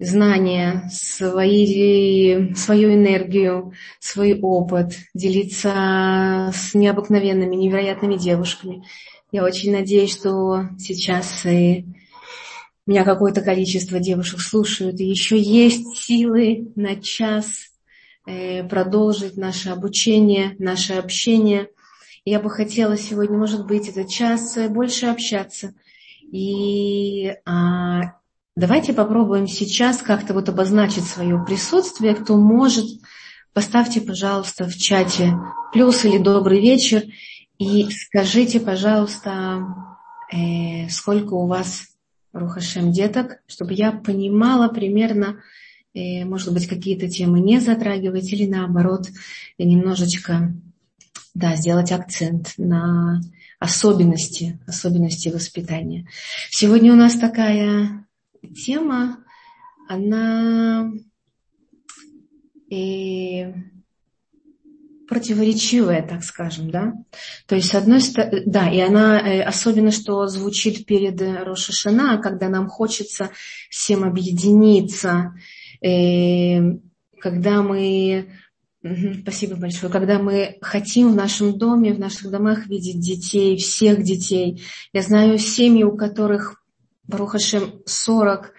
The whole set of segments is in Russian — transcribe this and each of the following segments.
знания, свои, свою энергию, свой опыт, делиться с необыкновенными, невероятными девушками. Я очень надеюсь, что сейчас и меня какое-то количество девушек слушают, и еще есть силы на час э, продолжить наше обучение, наше общение. Я бы хотела сегодня, может быть, этот час больше общаться. И а, Давайте попробуем сейчас как-то вот обозначить свое присутствие. Кто может, поставьте, пожалуйста, в чате плюс или добрый вечер и скажите, пожалуйста, э, сколько у вас Рухашем деток, чтобы я понимала примерно, э, может быть, какие-то темы не затрагивать или наоборот немножечко да, сделать акцент на особенности, особенности воспитания. Сегодня у нас такая тема, она и э, противоречивая, так скажем, да. То есть, с одной стороны, да, и она, э, особенно, что звучит перед Рошашана, когда нам хочется всем объединиться, э, когда мы Спасибо большое. Когда мы хотим в нашем доме, в наших домах видеть детей, всех детей. Я знаю семьи, у которых Барухашем 40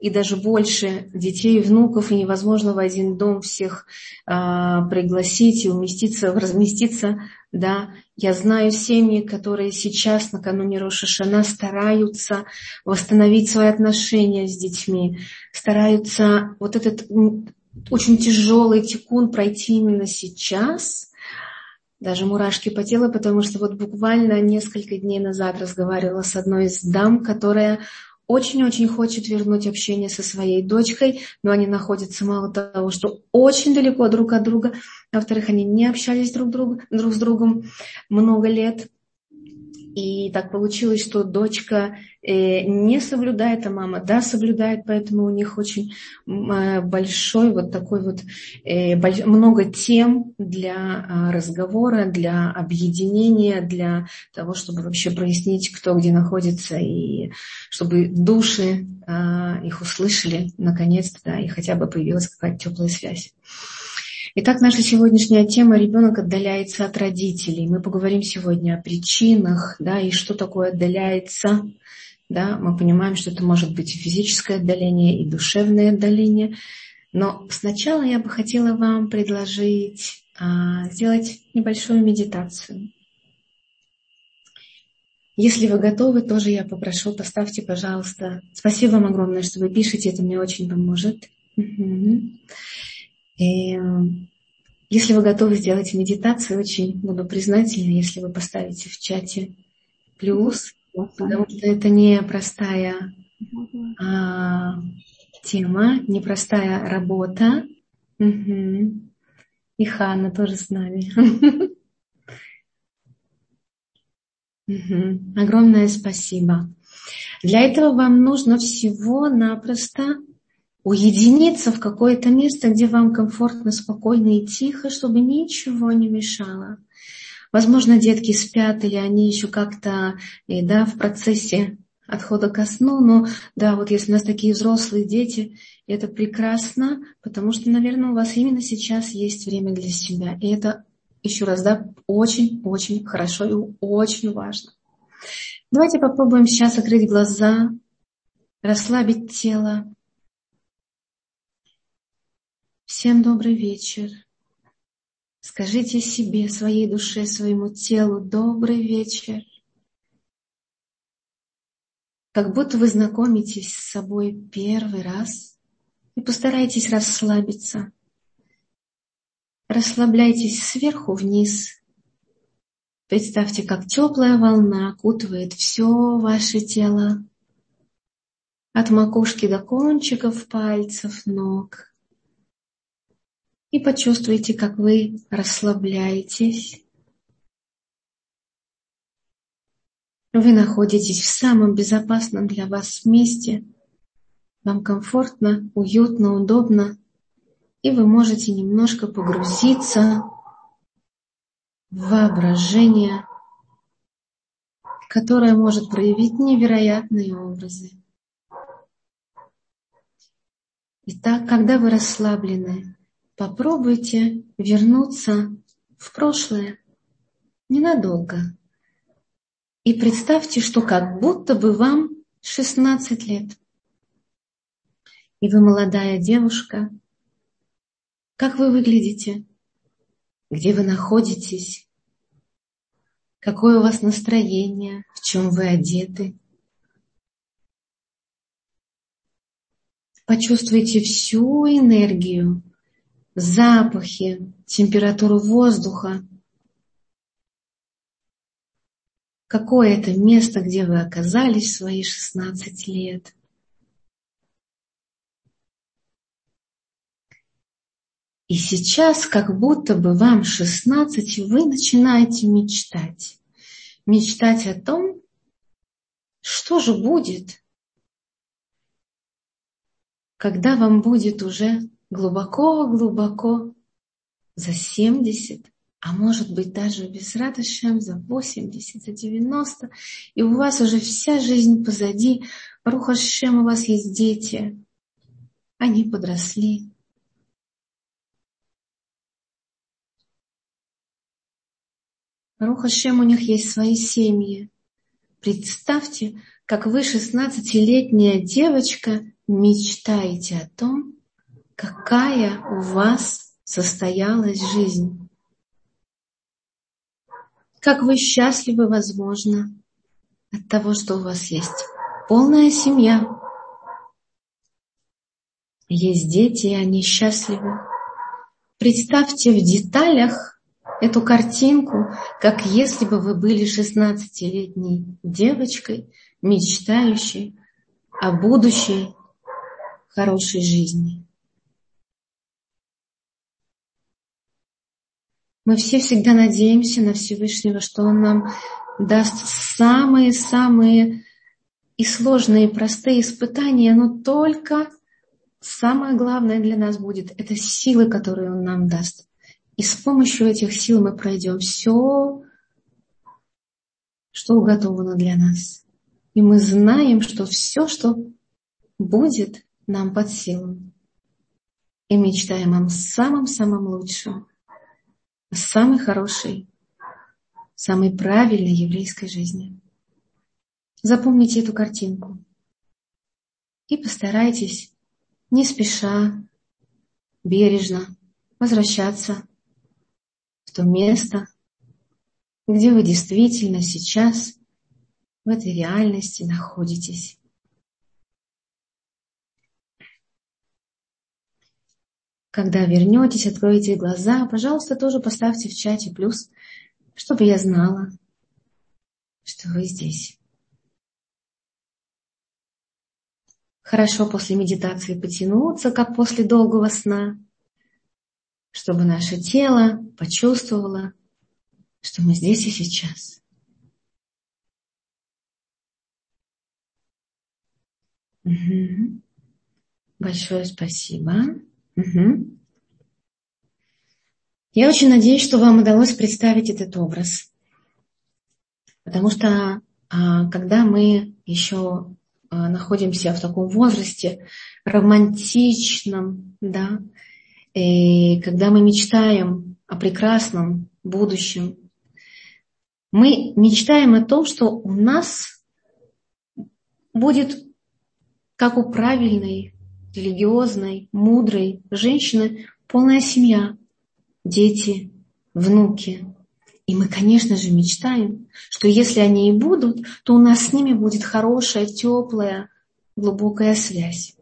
и даже больше детей и внуков, и невозможно в один дом всех а, пригласить и уместиться, разместиться. Да. Я знаю семьи, которые сейчас, накануне Рошашана, стараются восстановить свои отношения с детьми, стараются вот этот очень тяжелый тикун пройти именно сейчас, даже мурашки по телу, потому что вот буквально несколько дней назад разговаривала с одной из дам, которая очень-очень хочет вернуть общение со своей дочкой, но они находятся мало того, что очень далеко друг от друга, а во-вторых, они не общались друг, друг, друг с другом много лет. И так получилось, что дочка э, не соблюдает, а мама да соблюдает, поэтому у них очень э, большой вот такой вот э, много тем для а, разговора, для объединения, для того, чтобы вообще прояснить, кто где находится, и чтобы души а, их услышали наконец-то, да, и хотя бы появилась какая-то теплая связь. Итак, наша сегодняшняя тема «Ребенок отдаляется от родителей». Мы поговорим сегодня о причинах, да, и что такое отдаляется. Да, мы понимаем, что это может быть и физическое отдаление, и душевное отдаление. Но сначала я бы хотела вам предложить а, сделать небольшую медитацию. Если вы готовы, тоже я попрошу, поставьте, пожалуйста. Спасибо вам огромное, что вы пишете, это мне очень поможет. Угу. И если вы готовы сделать медитацию, очень буду признательна, если вы поставите в чате плюс, потому что это не простая а, тема, непростая работа. Угу. И Ханна тоже с нами. Огромное спасибо. Для этого вам нужно всего-напросто уединиться в какое-то место, где вам комфортно, спокойно и тихо, чтобы ничего не мешало. Возможно, детки спят, или они еще как-то да, в процессе отхода ко сну, но да, вот если у нас такие взрослые дети, это прекрасно, потому что, наверное, у вас именно сейчас есть время для себя. И это, еще раз, да, очень-очень хорошо и очень важно. Давайте попробуем сейчас закрыть глаза, расслабить тело, Всем добрый вечер. Скажите себе, своей душе, своему телу добрый вечер. Как будто вы знакомитесь с собой первый раз и постарайтесь расслабиться. Расслабляйтесь сверху вниз. Представьте, как теплая волна окутывает все ваше тело. От макушки до кончиков пальцев ног – и почувствуйте, как вы расслабляетесь. Вы находитесь в самом безопасном для вас месте. Вам комфортно, уютно, удобно. И вы можете немножко погрузиться в воображение, которое может проявить невероятные образы. Итак, когда вы расслаблены, попробуйте вернуться в прошлое ненадолго. И представьте, что как будто бы вам 16 лет. И вы молодая девушка. Как вы выглядите? Где вы находитесь? Какое у вас настроение? В чем вы одеты? Почувствуйте всю энергию, запахи, температуру воздуха. Какое это место, где вы оказались в свои 16 лет? И сейчас, как будто бы вам 16, вы начинаете мечтать. Мечтать о том, что же будет, когда вам будет уже глубоко-глубоко за 70, а может быть даже без радостям за 80, за 90, и у вас уже вся жизнь позади, Рухашем, у вас есть дети, они подросли, Рухашем у них есть свои семьи. Представьте, как вы, 16-летняя девочка, мечтаете о том, какая у вас состоялась жизнь. Как вы счастливы, возможно, от того, что у вас есть полная семья. Есть дети, и они счастливы. Представьте в деталях эту картинку, как если бы вы были 16-летней девочкой, мечтающей о будущей хорошей жизни. Мы все всегда надеемся на Всевышнего, что Он нам даст самые-самые и сложные, и простые испытания, но только самое главное для нас будет – это силы, которые Он нам даст. И с помощью этих сил мы пройдем все, что уготовано для нас. И мы знаем, что все, что будет нам под силу. И мечтаем о самом-самом лучшем, самой хорошей, самой правильной еврейской жизни. Запомните эту картинку и постарайтесь не спеша, бережно возвращаться в то место, где вы действительно сейчас в этой реальности находитесь. Когда вернетесь, откроете глаза, пожалуйста, тоже поставьте в чате плюс, чтобы я знала, что вы здесь. Хорошо после медитации потянуться, как после долгого сна чтобы наше тело почувствовало, что мы здесь и сейчас. Угу. Большое спасибо. Угу. Я очень надеюсь, что вам удалось представить этот образ. Потому что а, когда мы еще а, находимся в таком возрасте романтичном, да, и когда мы мечтаем о прекрасном будущем, мы мечтаем о том, что у нас будет, как у правильной, религиозной, мудрой женщины, полная семья, дети, внуки. И мы, конечно же, мечтаем, что если они и будут, то у нас с ними будет хорошая, теплая, глубокая связь.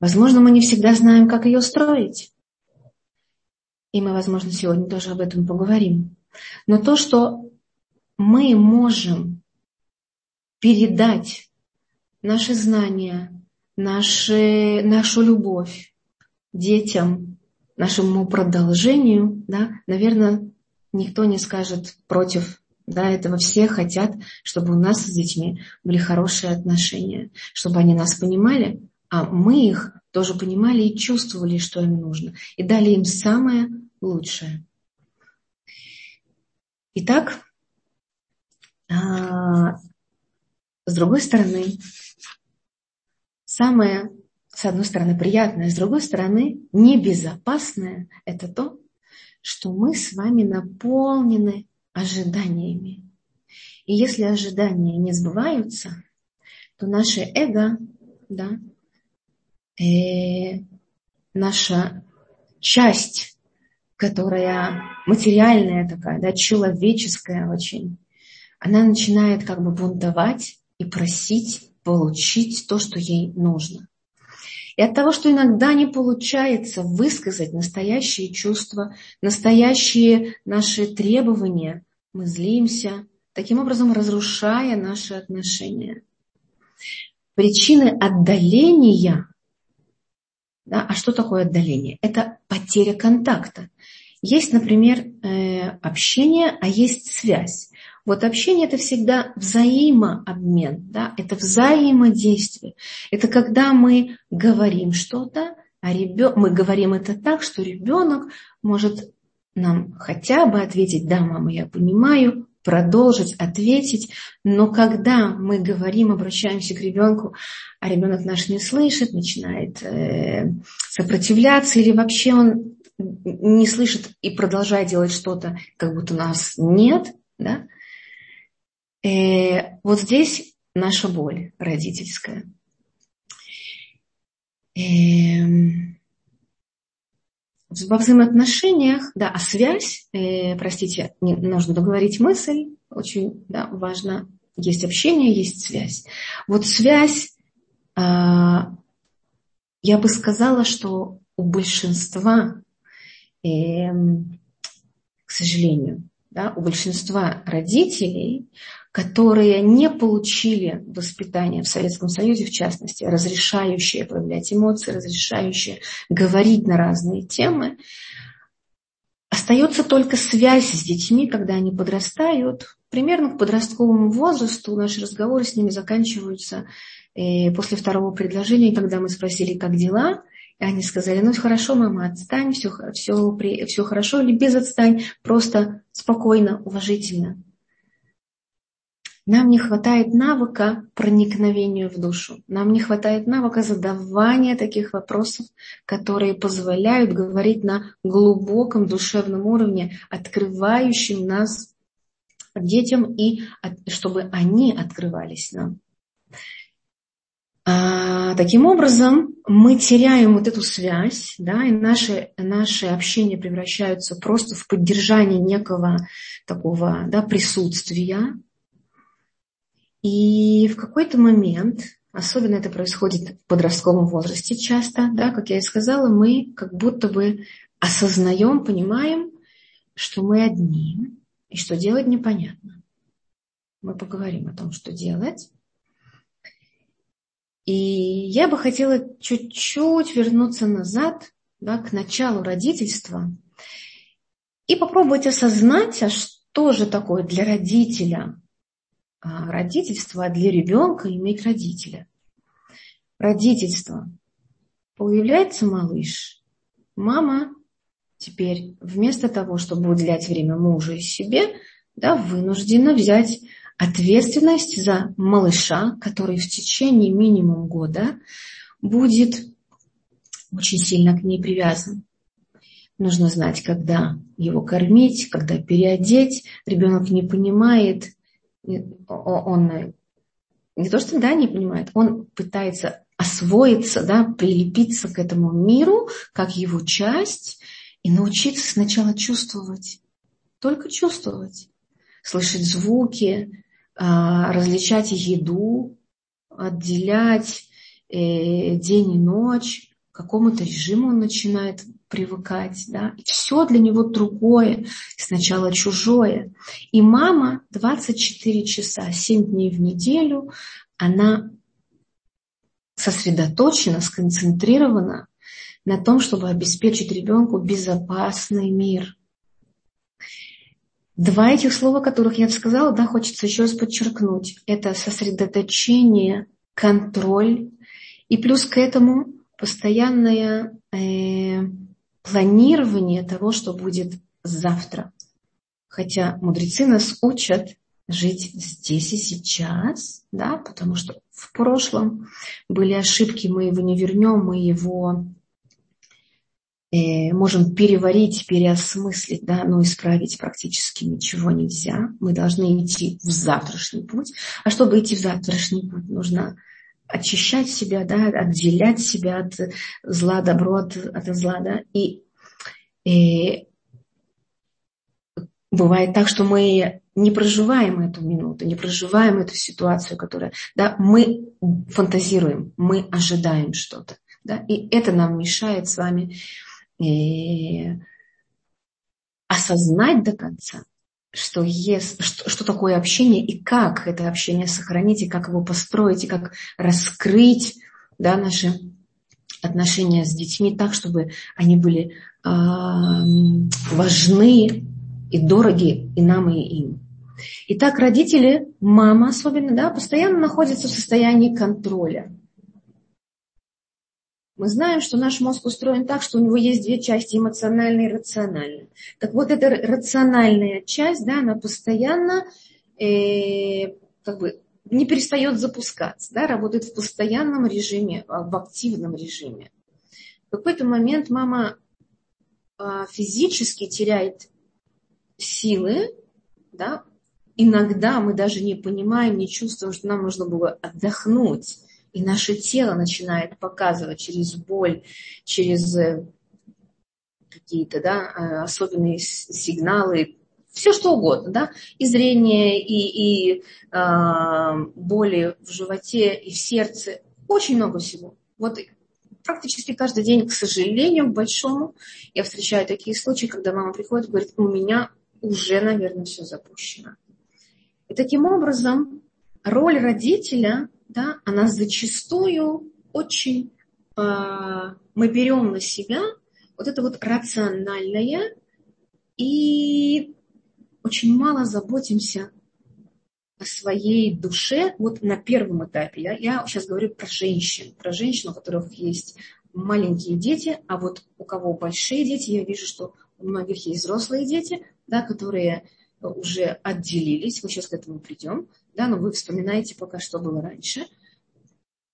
Возможно, мы не всегда знаем, как ее строить. И мы, возможно, сегодня тоже об этом поговорим. Но то, что мы можем передать наши знания, наши, нашу любовь детям, нашему продолжению, да, наверное, никто не скажет против да, этого. Все хотят, чтобы у нас с детьми были хорошие отношения, чтобы они нас понимали, а мы их тоже понимали и чувствовали, что им нужно, и дали им самое лучшее. Итак, а, с другой стороны, самое с одной стороны, приятное, с другой стороны, небезопасное – это то, что мы с вами наполнены ожиданиями. И если ожидания не сбываются, то наше эго, да, э, наша часть, которая материальная такая, да, человеческая очень, она начинает как бы бунтовать и просить получить то, что ей нужно. И от того, что иногда не получается высказать настоящие чувства, настоящие наши требования, мы злимся, таким образом разрушая наши отношения. Причины отдаления, да, а что такое отдаление? Это потеря контакта. Есть, например, э, общение, а есть связь. Вот общение это всегда взаимообмен, да, это взаимодействие. Это когда мы говорим что-то, а ребен... мы говорим это так, что ребенок может нам хотя бы ответить, да, мама, я понимаю, продолжить, ответить, но когда мы говорим, обращаемся к ребенку, а ребенок наш не слышит, начинает э, сопротивляться или вообще он не слышит и продолжает делать что-то, как будто нас нет, да, Э, вот здесь наша боль родительская. Э, во взаимоотношениях, да, а связь, э, простите, не, нужно договорить мысль, очень да, важно, есть общение, есть связь. Вот связь, э, я бы сказала, что у большинства, э, к сожалению, да, у большинства родителей которые не получили воспитание в Советском Союзе, в частности, разрешающее проявлять эмоции, разрешающее говорить на разные темы, остается только связь с детьми, когда они подрастают. Примерно к подростковому возрасту наши разговоры с ними заканчиваются э, после второго предложения, когда мы спросили, как дела, и они сказали, ну хорошо, мама, отстань, все, все, все хорошо, или без отстань, просто спокойно, уважительно. Нам не хватает навыка проникновения в душу. Нам не хватает навыка задавания таких вопросов, которые позволяют говорить на глубоком душевном уровне, открывающим нас детям и чтобы они открывались нам. А, таким образом, мы теряем вот эту связь, да, и наши, наши общения превращаются просто в поддержание некого такого да, присутствия, и в какой-то момент, особенно это происходит в подростковом возрасте часто, да, как я и сказала, мы как будто бы осознаем, понимаем, что мы одни, и что делать непонятно. Мы поговорим о том, что делать. И я бы хотела чуть-чуть вернуться назад, да, к началу родительства и попробовать осознать, а что же такое для родителя родительство, а для ребенка иметь родителя. Родительство. Появляется малыш. Мама теперь вместо того, чтобы уделять время мужу и себе, да, вынуждена взять ответственность за малыша, который в течение минимум года будет очень сильно к ней привязан. Нужно знать, когда его кормить, когда переодеть. Ребенок не понимает, он не то, что да, не понимает, он пытается освоиться, да, прилепиться к этому миру, как его часть, и научиться сначала чувствовать, только чувствовать, слышать звуки, а, различать еду, отделять э, день и ночь, к какому-то режиму он начинает привыкать, да, все для него другое, сначала чужое. И мама 24 часа, 7 дней в неделю, она сосредоточена, сконцентрирована на том, чтобы обеспечить ребенку безопасный мир. Два этих слова, которых я сказала, да, хочется еще раз подчеркнуть. Это сосредоточение, контроль и плюс к этому постоянное э, планирование того, что будет завтра. Хотя мудрецы нас учат, жить здесь и сейчас, да, потому что в прошлом были ошибки, мы его не вернем, мы его э, можем переварить, переосмыслить, да, но исправить практически ничего нельзя. Мы должны идти в завтрашний путь. А чтобы идти в завтрашний путь, нужно очищать себя, да, отделять себя от зла, добро от, от зла, да, и, и бывает так, что мы не проживаем эту минуту, не проживаем эту ситуацию, которая, да, мы фантазируем, мы ожидаем что-то, да, и это нам мешает с вами э, осознать до конца, что, есть, что, что такое общение и как это общение сохранить, и как его построить, и как раскрыть да, наши отношения с детьми так, чтобы они были э, важны и дороги и нам, и им. Итак, родители, мама особенно, да, постоянно находятся в состоянии контроля. Мы знаем, что наш мозг устроен так, что у него есть две части, эмоциональная и рациональная. Так вот, эта рациональная часть, да, она постоянно э, как бы не перестает запускаться, да, работает в постоянном режиме, а, в активном режиме. В какой-то момент мама а, физически теряет силы, да, иногда мы даже не понимаем, не чувствуем, что нам нужно было отдохнуть. И наше тело начинает показывать через боль, через э, какие-то да, э, особенные сигналы, все что угодно, да, и зрение, и, и э, боли в животе, и в сердце, очень много всего. Вот практически каждый день, к сожалению, к большому, я встречаю такие случаи, когда мама приходит и говорит, у меня уже, наверное, все запущено. И таким образом роль родителя, да, она зачастую очень, э, мы берем на себя вот это вот рациональное и очень мало заботимся о своей душе вот на первом этапе. Я, я сейчас говорю про женщин, про женщин, у которых есть маленькие дети, а вот у кого большие дети, я вижу, что у многих есть взрослые дети, да, которые уже отделились, мы сейчас к этому придем, да, но вы вспоминаете пока, что было раньше,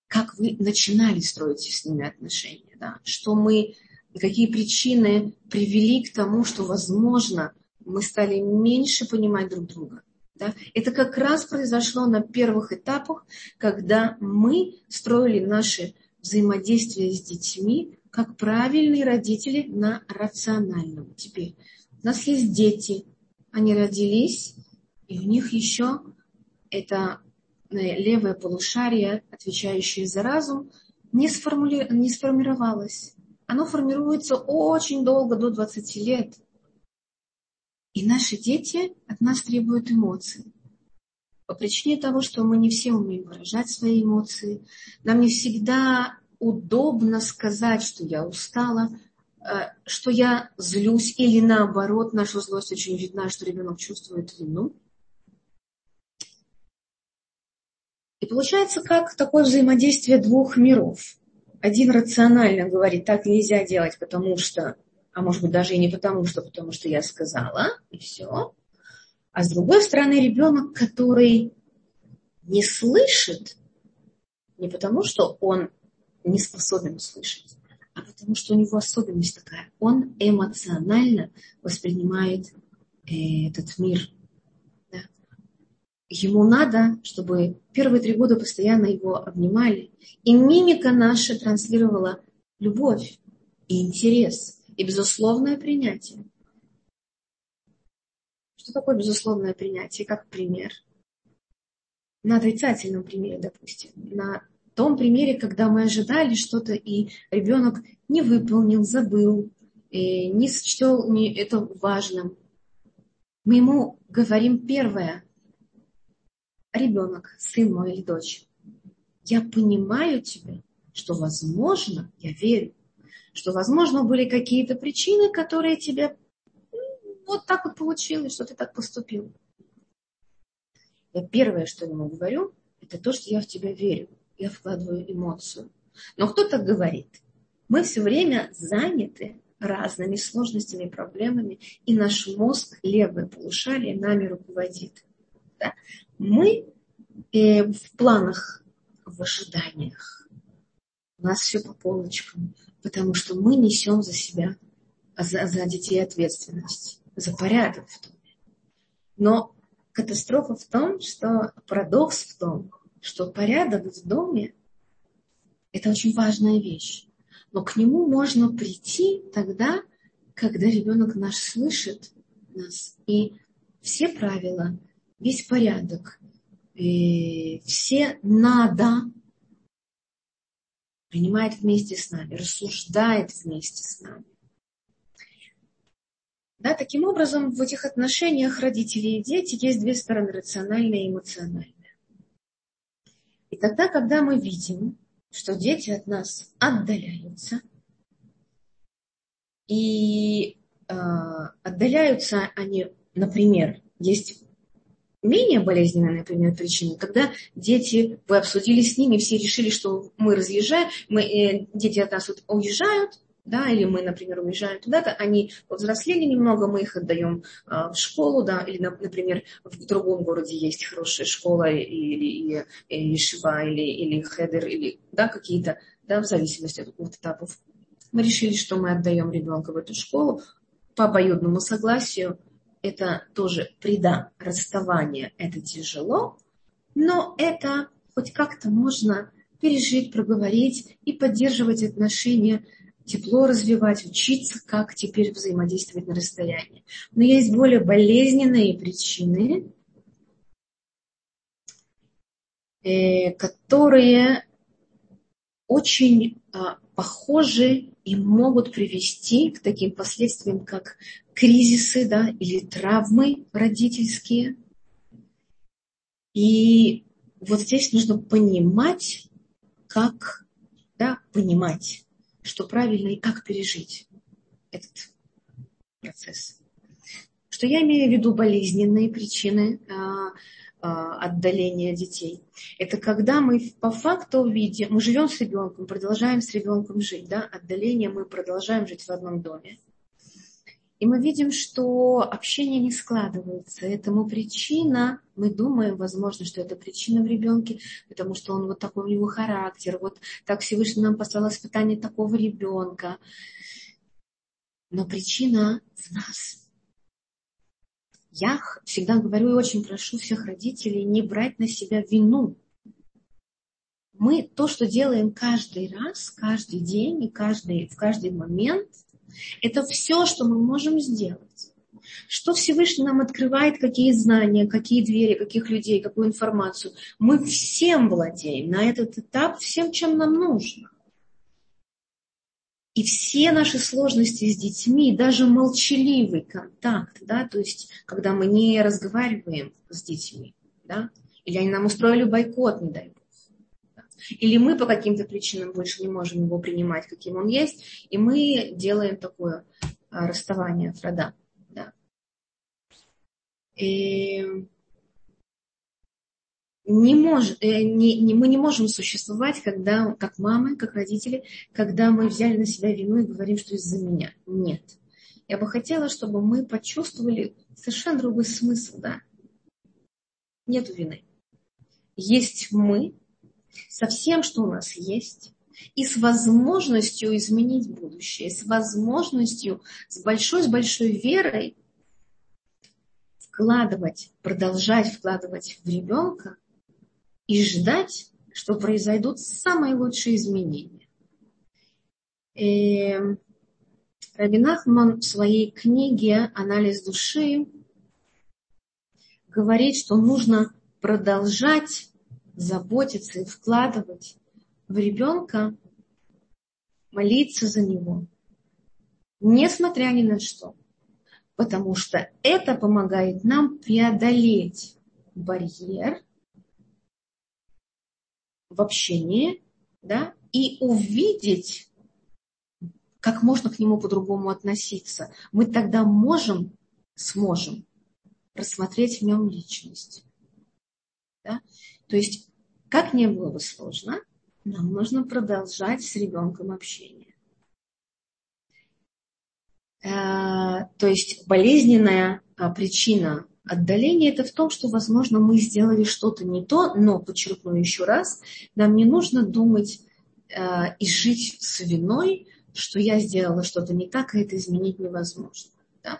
как вы начинали строить с ними отношения, да, что мы, какие причины привели к тому, что, возможно, мы стали меньше понимать друг друга. Да? Это как раз произошло на первых этапах, когда мы строили наши взаимодействия с детьми как правильные родители на рациональном. Теперь у нас есть дети, они родились, и у них еще это э, левое полушарие, отвечающее за разум, не, сформули... не сформировалось. Оно формируется очень долго, до 20 лет. И наши дети от нас требуют эмоций. По причине того, что мы не все умеем выражать свои эмоции, нам не всегда удобно сказать, что я устала, Э, что я злюсь, или наоборот, наша злость очень видна, что ребенок чувствует вину. И получается как такое взаимодействие двух миров. Один рационально говорит, так нельзя делать, потому что, а может быть даже и не потому что, потому что я сказала, и все. А с другой стороны ребенок, который не слышит, не потому что он не способен услышать, а потому что у него особенность такая. Он эмоционально воспринимает э, этот мир. Ему надо, чтобы первые три года постоянно его обнимали. И мимика наша транслировала любовь и интерес, и безусловное принятие. Что такое безусловное принятие? Как пример? На отрицательном примере, допустим, на том примере, когда мы ожидали что-то, и ребенок не выполнил, забыл, и не счел это важным. Мы ему говорим первое. Ребенок, сын мой или дочь, я понимаю тебя, что возможно, я верю, что возможно были какие-то причины, которые тебе вот так вот получилось, что ты так поступил. Я первое, что ему говорю, это то, что я в тебя верю я вкладываю эмоцию. Но кто так говорит? Мы все время заняты разными сложностями и проблемами, и наш мозг, левое полушарие, нами руководит. Да? Мы э, в планах, в ожиданиях. У нас все по полочкам, потому что мы несем за себя, за, за детей ответственность, за порядок в доме. Но катастрофа в том, что парадокс в том, что порядок в доме – это очень важная вещь. Но к нему можно прийти тогда, когда ребенок наш слышит нас. И все правила, весь порядок, и все надо принимает вместе с нами, рассуждает вместе с нами. Да, таким образом, в этих отношениях родителей и дети есть две стороны, рациональная и эмоциональная. И тогда, когда мы видим, что дети от нас отдаляются, и э, отдаляются они, например, есть менее болезненная, например, причина, когда дети, вы обсудили с ними, все решили, что мы разъезжаем, мы, э, дети от нас вот уезжают, да, или мы, например, уезжаем туда-то, они повзрослели немного, мы их отдаем а, в школу, да, или, например, в другом городе есть хорошая школа или, или, или шиба, или, или хедер, или, да, какие-то, да, в зависимости от, от этапов. Мы решили, что мы отдаем ребенка в эту школу по обоюдному согласию. Это тоже преда расставания, это тяжело, но это хоть как-то можно пережить, проговорить и поддерживать отношения тепло развивать, учиться, как теперь взаимодействовать на расстоянии. Но есть более болезненные причины, э, которые очень а, похожи и могут привести к таким последствиям, как кризисы да, или травмы родительские. И вот здесь нужно понимать, как да, понимать, что правильно и как пережить этот процесс. Что я имею в виду болезненные причины а, отдаления детей. Это когда мы по факту видим, мы живем с ребенком, продолжаем с ребенком жить, да, отдаление мы продолжаем жить в одном доме. И мы видим, что общение не складывается. Этому причина, мы думаем, возможно, что это причина в ребенке, потому что он вот такой у него характер, вот так Всевышний нам послал испытание такого ребенка. Но причина в нас. Я всегда говорю и очень прошу всех родителей не брать на себя вину. Мы то, что делаем каждый раз, каждый день и каждый, в каждый момент – это все, что мы можем сделать. Что Всевышний нам открывает, какие знания, какие двери, каких людей, какую информацию. Мы всем владеем на этот этап, всем, чем нам нужно. И все наши сложности с детьми, даже молчаливый контакт, да, то есть когда мы не разговариваем с детьми, да, или они нам устроили бойкот, не дай бог, или мы по каким-то причинам больше не можем его принимать, каким он есть, и мы делаем такое а, расставание от рода. Да. И не мож, э, не, не, мы не можем существовать, когда, как мамы, как родители, когда мы взяли на себя вину и говорим, что из-за меня. Нет. Я бы хотела, чтобы мы почувствовали совершенно другой смысл, да. Нету вины. Есть мы, со всем, что у нас есть, и с возможностью изменить будущее, с возможностью, с большой, с большой верой вкладывать, продолжать вкладывать в ребенка и ждать, что произойдут самые лучшие изменения. И эм, Рабин Ахман в своей книге «Анализ души» говорит, что нужно продолжать заботиться и вкладывать в ребенка, молиться за него, несмотря ни на что. Потому что это помогает нам преодолеть барьер в общении да, и увидеть, как можно к нему по-другому относиться. Мы тогда можем, сможем рассмотреть в нем личность. Да? То есть как не было бы сложно, нам нужно продолжать с ребенком общение. Э, то есть болезненная а, причина Отдаление это в том, что, возможно, мы сделали что-то не то, но, подчеркну еще раз, нам не нужно думать э, и жить с виной, что я сделала что-то не так, и это изменить невозможно. Да?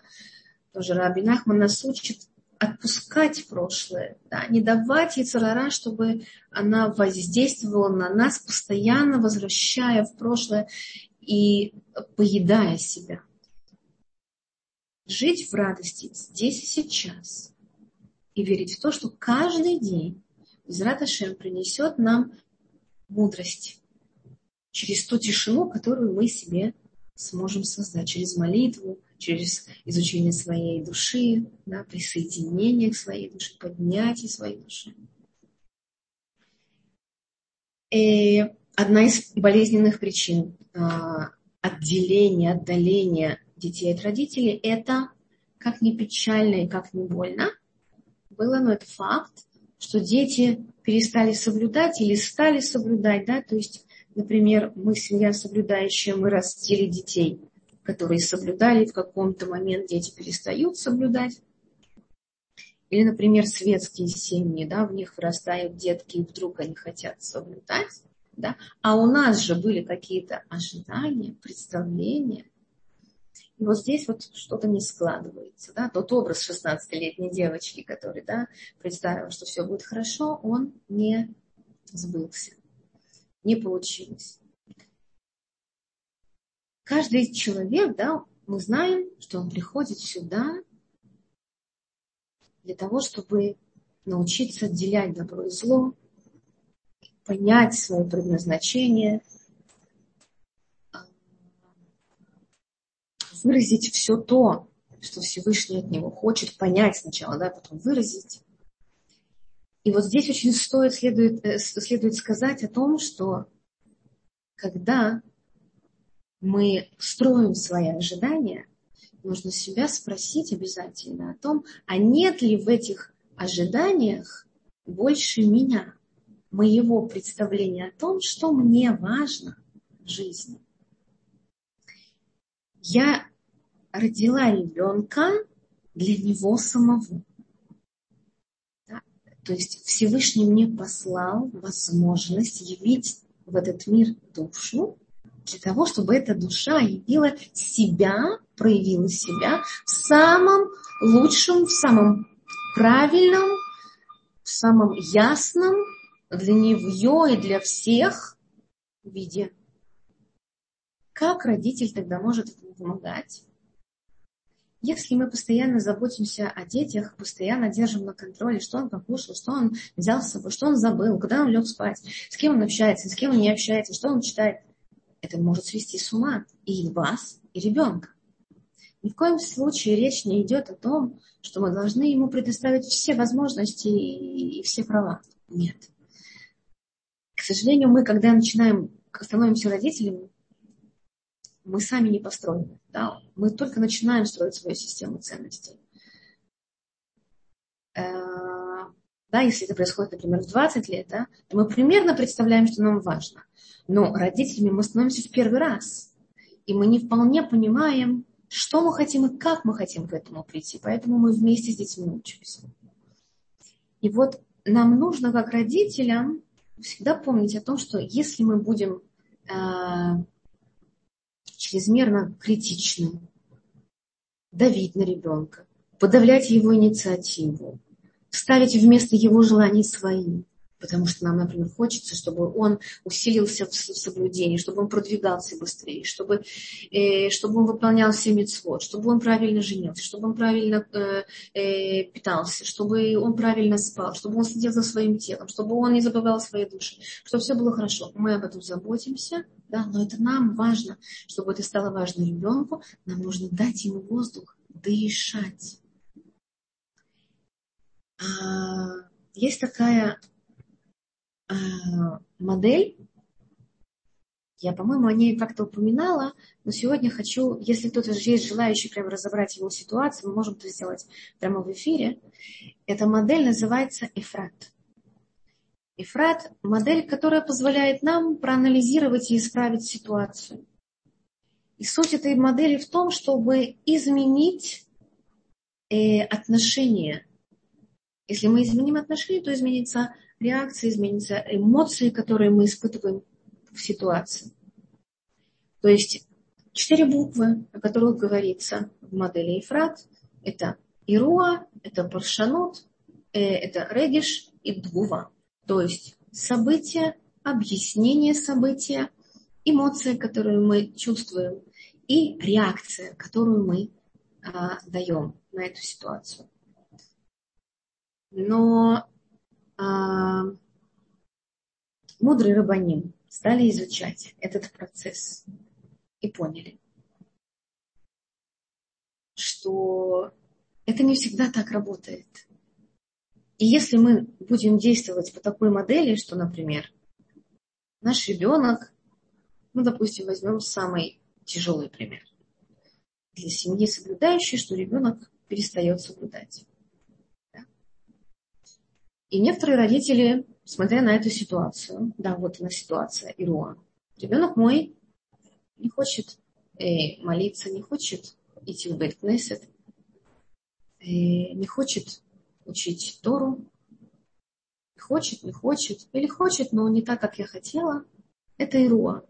Тоже Рабин Ахман нас учит отпускать прошлое, да? не давать ей царара, чтобы она воздействовала на нас, постоянно возвращая в прошлое и поедая себя. Жить в радости здесь и сейчас и верить в то, что каждый день Израт Ашем принесет нам мудрость, через ту тишину, которую мы себе сможем создать, через молитву, через изучение своей души, да, присоединение к своей душе, поднятие своей души. И одна из болезненных причин а, отделения, отдаления детей от родителей, это, как ни печально и как ни больно, было, но это факт, что дети перестали соблюдать или стали соблюдать, да, то есть Например, мы семья соблюдающая, мы растили детей, которые соблюдали, в каком-то момент дети перестают соблюдать. Или, например, светские семьи, да, в них вырастают детки, и вдруг они хотят соблюдать. Да? А у нас же были какие-то ожидания, представления. И вот здесь вот что-то не складывается. Да? Тот образ 16-летней девочки, который да, представил, что все будет хорошо, он не сбылся не получилось. Каждый человек, да, мы знаем, что он приходит сюда для того, чтобы научиться отделять добро и зло, понять свое предназначение, выразить все то, что Всевышний от него хочет, понять сначала, да, потом выразить. И вот здесь очень стоит, следует, э, следует сказать о том, что когда мы строим свои ожидания, нужно себя спросить обязательно о том, а нет ли в этих ожиданиях больше меня, моего представления о том, что мне важно в жизни. Я родила ребенка для него самого. То есть Всевышний мне послал возможность явить в этот мир душу, для того, чтобы эта душа явила себя, проявила себя в самом лучшем, в самом правильном, в самом ясном для нее и для всех виде. Как родитель тогда может помогать? Если мы постоянно заботимся о детях, постоянно держим на контроле, что он покушал, что он взял с собой, что он забыл, куда он лег спать, с кем он общается, с кем он не общается, что он читает, это может свести с ума и вас, и ребенка. Ни в коем случае речь не идет о том, что мы должны ему предоставить все возможности и все права. Нет. К сожалению, мы, когда начинаем, становимся родителями, мы сами не построены. Да? Мы только начинаем строить свою систему ценностей. Э, да, если это происходит, например, в 20 лет, да, то мы примерно представляем, что нам важно. Но родителями мы становимся в первый раз. И мы не вполне понимаем, что мы хотим и как мы хотим к этому прийти. Поэтому мы вместе с детьми учимся. И вот нам нужно, как родителям, всегда помнить о том, что если мы будем э, чрезмерно критичным, давить на ребенка, подавлять его инициативу, ставить вместо его желаний свои, потому что нам, например, хочется, чтобы он усилился в соблюдении, чтобы он продвигался быстрее, чтобы, э, чтобы он выполнял все митцвот, чтобы он правильно женился, чтобы он правильно э, э, питался, чтобы он правильно спал, чтобы он следил за своим телом, чтобы он не забывал своей души, чтобы все было хорошо. Мы об этом заботимся, да, но это нам важно, чтобы это стало важно ребенку, нам нужно дать ему воздух, дышать. А, есть такая а, модель, я, по-моему, о ней как-то упоминала, но сегодня хочу, если кто-то есть желающий прямо разобрать его ситуацию, мы можем это сделать прямо в эфире. Эта модель называется Эфрат. Эфрат – модель, которая позволяет нам проанализировать и исправить ситуацию. И суть этой модели в том, чтобы изменить э, отношение Если мы изменим отношения, то изменится реакция, изменятся эмоции, которые мы испытываем в ситуации. То есть четыре буквы, о которых говорится в модели Ефрат, это Ируа, это Паршанут, э, это Региш и Двува. То есть события, объяснение события, эмоции, которые мы чувствуем, и реакция, которую мы а, даем на эту ситуацию. Но а, мудрые рабаним стали изучать этот процесс и поняли, что это не всегда так работает. И если мы будем действовать по такой модели, что, например, наш ребенок, ну, допустим, возьмем самый тяжелый пример. Для семьи соблюдающей, что ребенок перестает соблюдать. Да? И некоторые родители, смотря на эту ситуацию, да, вот она ситуация, Ируа, ребенок мой не хочет э, молиться, не хочет идти в Бейт-Кнессет, э, не хочет учить Тору, хочет, не хочет, или хочет, но не так, как я хотела, это Ируа.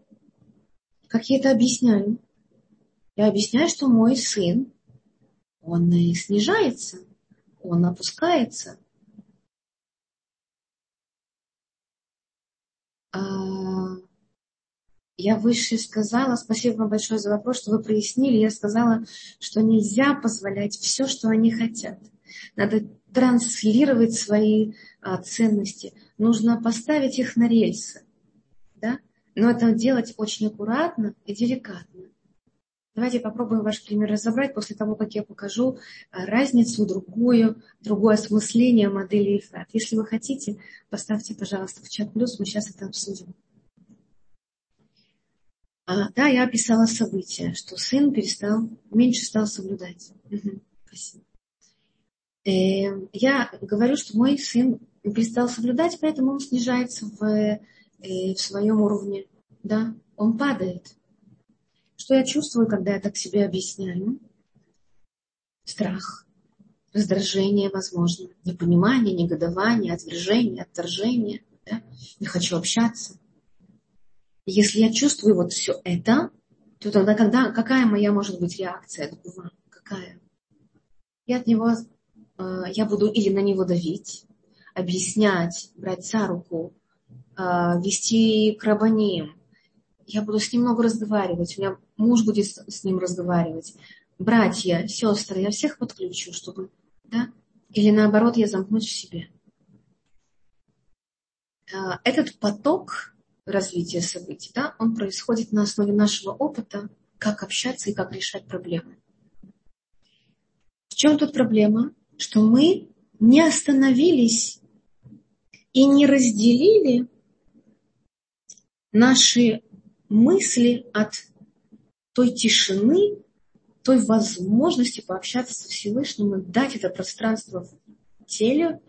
Как я это объясняю? Я объясняю, что мой сын, он снижается, он опускается. А, я выше сказала, спасибо вам большое за вопрос, что вы прояснили. Я сказала, что нельзя позволять все, что они хотят. Надо транслировать свои а, ценности. Нужно поставить их на рельсы. Да? Но это делать очень аккуратно и деликатно. Давайте попробуем ваш пример разобрать после того, как я покажу а, разницу, другую, другое осмысление модели Ефрат. Если вы хотите, поставьте, пожалуйста, в чат плюс, мы сейчас это обсудим. А, да, я описала событие, что сын перестал, меньше стал соблюдать. Угу, спасибо. Э, я говорю, что мой сын перестал соблюдать, поэтому он снижается в, э, в своем уровне. Да, он падает. Что я чувствую, когда я так себе объясняю? Страх, раздражение, возможно, непонимание, негодование, отвержение, отторжение. Да? Не хочу общаться. Если я чувствую вот все это, то тогда когда, какая моя может быть реакция? Какая? Я от него я буду или на него давить, объяснять, брать за руку, э, вести к рабаним. Я буду с ним много разговаривать, у меня муж будет с ним разговаривать, братья, сестры, я всех подключу, чтобы, да, или наоборот, я замкнусь в себе. Э, этот поток развития событий, да, он происходит на основе нашего опыта, как общаться и как решать проблемы. В чем тут проблема? Что мы не остановились и не разделили наши мысли от той тишины, той возможности пообщаться со Всевышним и дать это пространство в теле,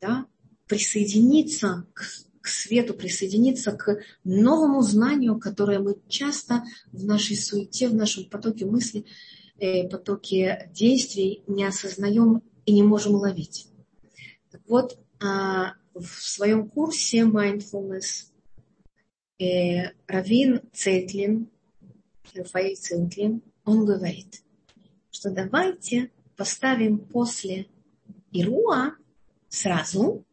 да, присоединиться к, к свету, присоединиться к новому знанию, которое мы часто в нашей суете, в нашем потоке мысли, э, потоке действий не осознаем и не можем ловить. Так вот, а, в своем курсе Mindfulness э, Равин Цейтлин, Рафаэль Цейтлин, он говорит, что давайте поставим после Ируа сразу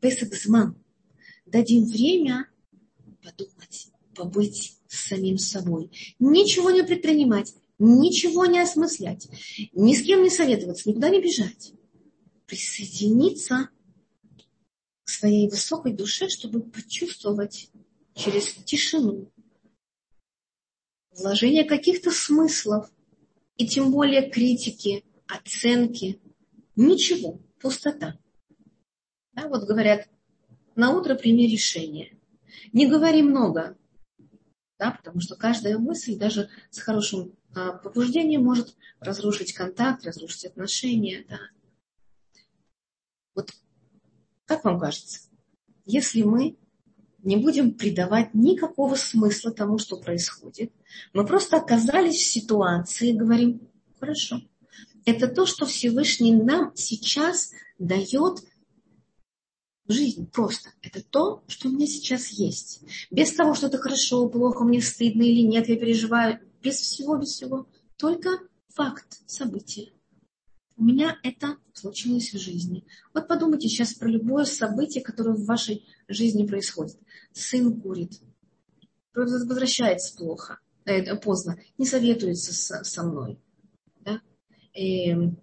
Песакзман, дадим время подумать, побыть с самим собой, ничего не предпринимать, ничего не осмыслять, ни с кем не советоваться, никуда не бежать. Присоединиться к своей высокой душе, чтобы почувствовать через тишину вложение каких-то смыслов и тем более критики, оценки. Ничего, пустота. Да, вот говорят, на утро прими решение. Не говори много, да, потому что каждая мысль, даже с хорошим а, побуждение может разрушить контакт, разрушить отношения. Да. Вот как вам кажется, если мы не будем придавать никакого смысла тому, что происходит, мы просто оказались в ситуации и говорим, хорошо, это то, что Всевышний нам сейчас дает жизнь просто. Это то, что у меня сейчас есть. Без того, что это хорошо, плохо, мне стыдно или нет, я переживаю. Без всего, без всего. Только факт, события. У меня это случилось в жизни. Вот подумайте сейчас про любое событие, которое в вашей жизни происходит. Сын курит, возвращается плохо, э, поздно, не советуется со, со мной. Да? И эм,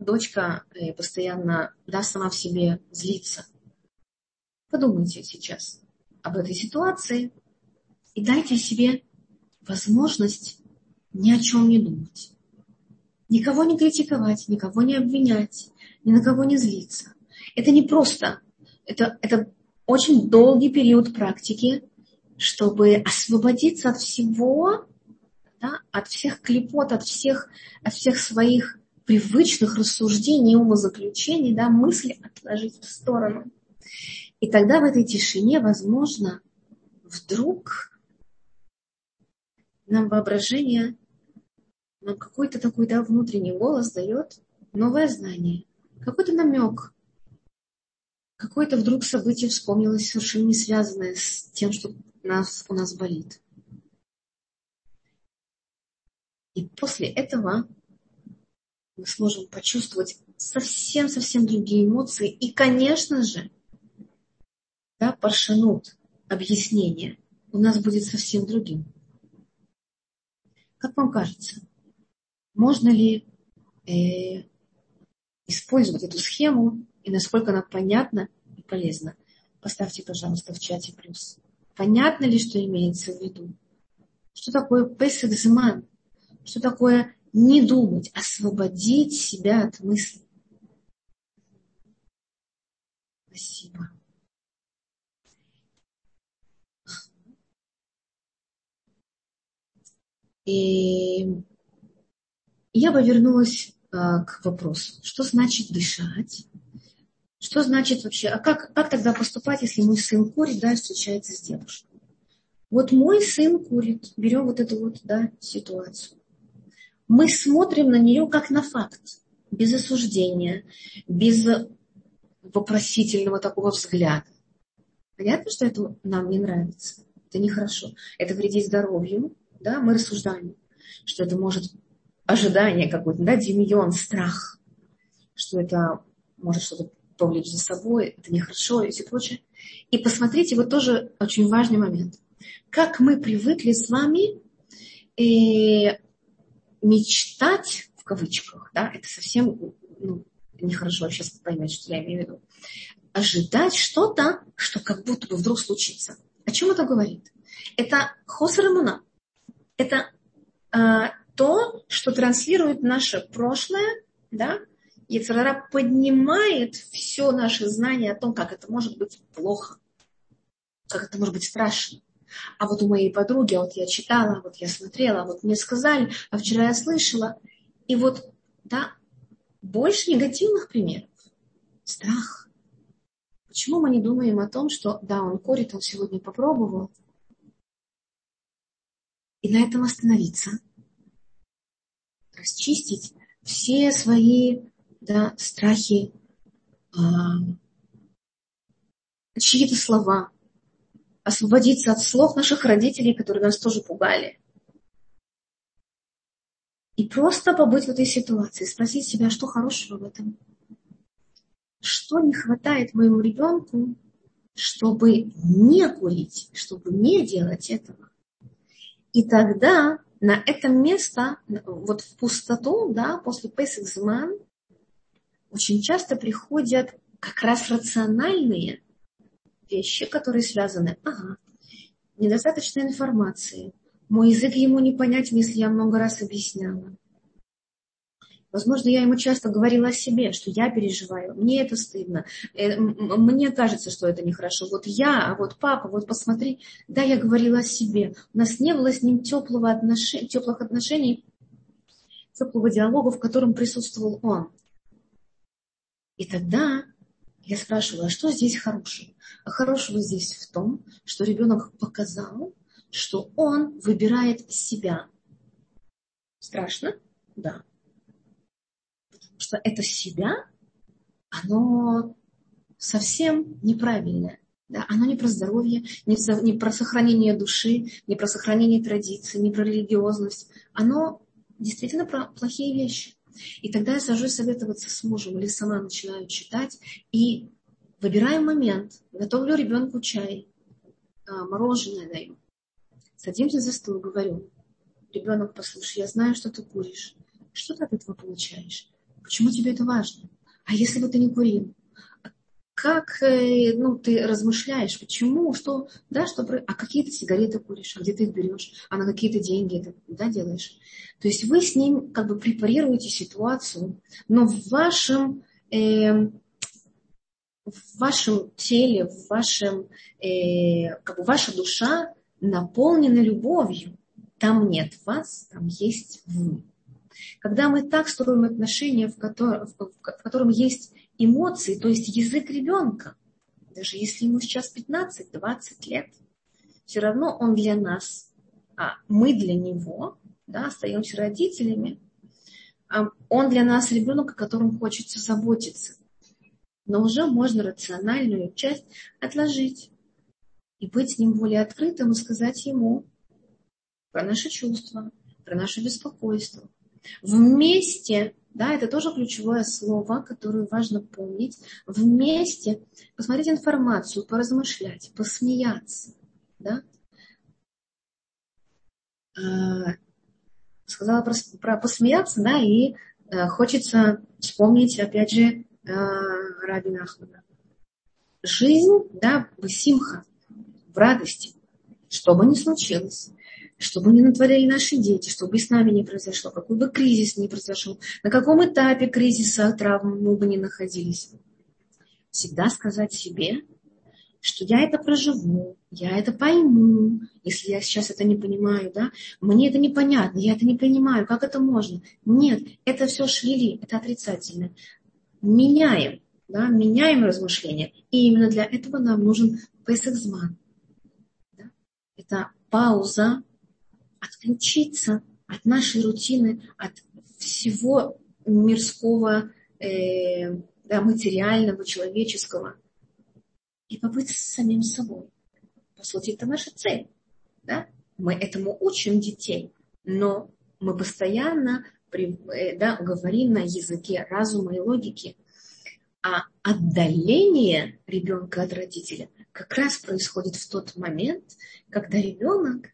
дочка э, постоянно да, сама в себе злится. Подумайте сейчас об этой ситуации и дайте себе возможность ни о чем не думать. Никого не критиковать, никого не обвинять, ни на кого не злиться. Это не просто. Это, это очень долгий период практики, чтобы освободиться от всего, да, от всех клепот, от всех, от всех своих привычных рассуждений, умозаключений, да, мысли отложить в сторону. И тогда в этой тишине, возможно, вдруг нам воображение нам какой-то такой да, внутренний голос дает новое знание, какой-то намек, какое-то вдруг событие вспомнилось совершенно не связанное с тем, что нас, у нас болит. И после этого мы сможем почувствовать совсем-совсем другие эмоции. И, конечно же, да, паршанут, объяснение у нас будет совсем другим. Как вам кажется, можно ли э, использовать эту схему и насколько она понятна и полезна. Поставьте, пожалуйста, в чате плюс. Понятно ли, что имеется в виду? Что такое песэдзман? Что такое не думать, освободить себя от мыслей? Спасибо. И я бы вернулась а, к вопросу, что значит дышать? Что значит вообще, а как, как тогда поступать, если мой сын курит, да, встречается с девушкой? Вот мой сын курит, берем вот эту вот, да, ситуацию. Мы смотрим на нее как на факт, без осуждения, без вопросительного такого взгляда. Понятно, что это нам не нравится, это нехорошо, это вредит здоровью, да, мы рассуждаем, что это может ожидание какое-то, да, демион, страх, что это может что-то повлечь за собой, это нехорошо и все прочее. И посмотрите, вот тоже очень важный момент. Как мы привыкли с вами э, мечтать, в кавычках, да, это совсем ну, нехорошо, сейчас поймете, что я имею в виду, ожидать что-то, что как будто бы вдруг случится. О чем это говорит? Это хосарамуна. Это а, то, что транслирует наше прошлое, да, Яцерара поднимает все наше знание о том, как это может быть плохо, как это может быть страшно. А вот у моей подруги, вот я читала, вот я смотрела, вот мне сказали, а вчера я слышала. И вот, да, больше негативных примеров. Страх. Почему мы не думаем о том, что, да, он курит, он сегодня попробовал, и на этом остановиться – расчистить все свои да, страхи, а, чьи-то слова, освободиться от слов наших родителей, которые нас тоже пугали. И просто побыть в этой ситуации, спросить себя, что хорошего в этом. Что не хватает моему ребенку, чтобы не курить, чтобы не делать этого. И тогда на это место, вот в пустоту, да, после Песикзман, очень часто приходят как раз рациональные вещи, которые связаны, ага, недостаточно информации, мой язык ему не понять, если я много раз объясняла. Возможно, я ему часто говорила о себе, что я переживаю, мне это стыдно, э, мне кажется, что это нехорошо. Вот я, а вот папа, вот посмотри. Да, я говорила о себе. У нас не было с ним теплого отнош... теплых отношений, теплого диалога, в котором присутствовал он. И тогда я спрашивала, а что здесь хорошего? А хорошего здесь в том, что ребенок показал, что он выбирает себя. Страшно? Да что это себя, оно совсем неправильное. Да, оно не про здоровье, не, за, не про сохранение души, не про сохранение традиций, не про религиозность. Оно действительно про плохие вещи. И тогда я сажусь советоваться с мужем или сама начинаю читать и выбираю момент, готовлю ребенку чай, а, мороженое даю. Садимся за стол, говорю, ребенок, послушай, я знаю, что ты куришь. Что ты от этого получаешь? Почему тебе это важно? А если бы ты не курил? Как э, ну, ты размышляешь, почему, что, да, что, а какие ты сигареты куришь, а где ты их берешь, а на какие-то деньги это да, делаешь. То есть вы с ним как бы препарируете ситуацию, но в вашем, э, в вашем теле, в вашем, э, как бы ваша душа наполнена любовью. Там нет вас, там есть вы. Когда мы так строим отношения, в котором, в котором есть эмоции, то есть язык ребенка, даже если ему сейчас 15-20 лет, все равно он для нас, а мы для него, да, остаемся родителями, а он для нас ребенок, о котором хочется заботиться. Но уже можно рациональную часть отложить и быть с ним более открытым и сказать ему про наши чувства, про наше беспокойство. Вместе, да, это тоже ключевое слово, которое важно помнить, вместе посмотреть информацию, поразмышлять, посмеяться, да. А, сказала про, про посмеяться, да, и э, хочется вспомнить, опять же, э, Рабина Ахмада. Жизнь, да, симха, в радости, что бы ни случилось, что бы ни натворили наши дети, что бы с нами не произошло, какой бы кризис ни произошел, на каком этапе кризиса, травмы мы бы ни находились. Всегда сказать себе, что я это проживу, я это пойму, если я сейчас это не понимаю, да, мне это непонятно, я это не понимаю, как это можно. Нет, это все швели, это отрицательно. Меняем, да, меняем размышления. И именно для этого нам нужен Песахзман. Да? Это пауза, отключиться от нашей рутины, от всего мирского, э, да, материального, человеческого – и побыть с самим собой. По сути, это наша цель. Да? Мы этому учим детей, но мы постоянно э, да, говорим на языке разума и логики. А отдаление ребенка от родителя как раз происходит в тот момент, когда ребенок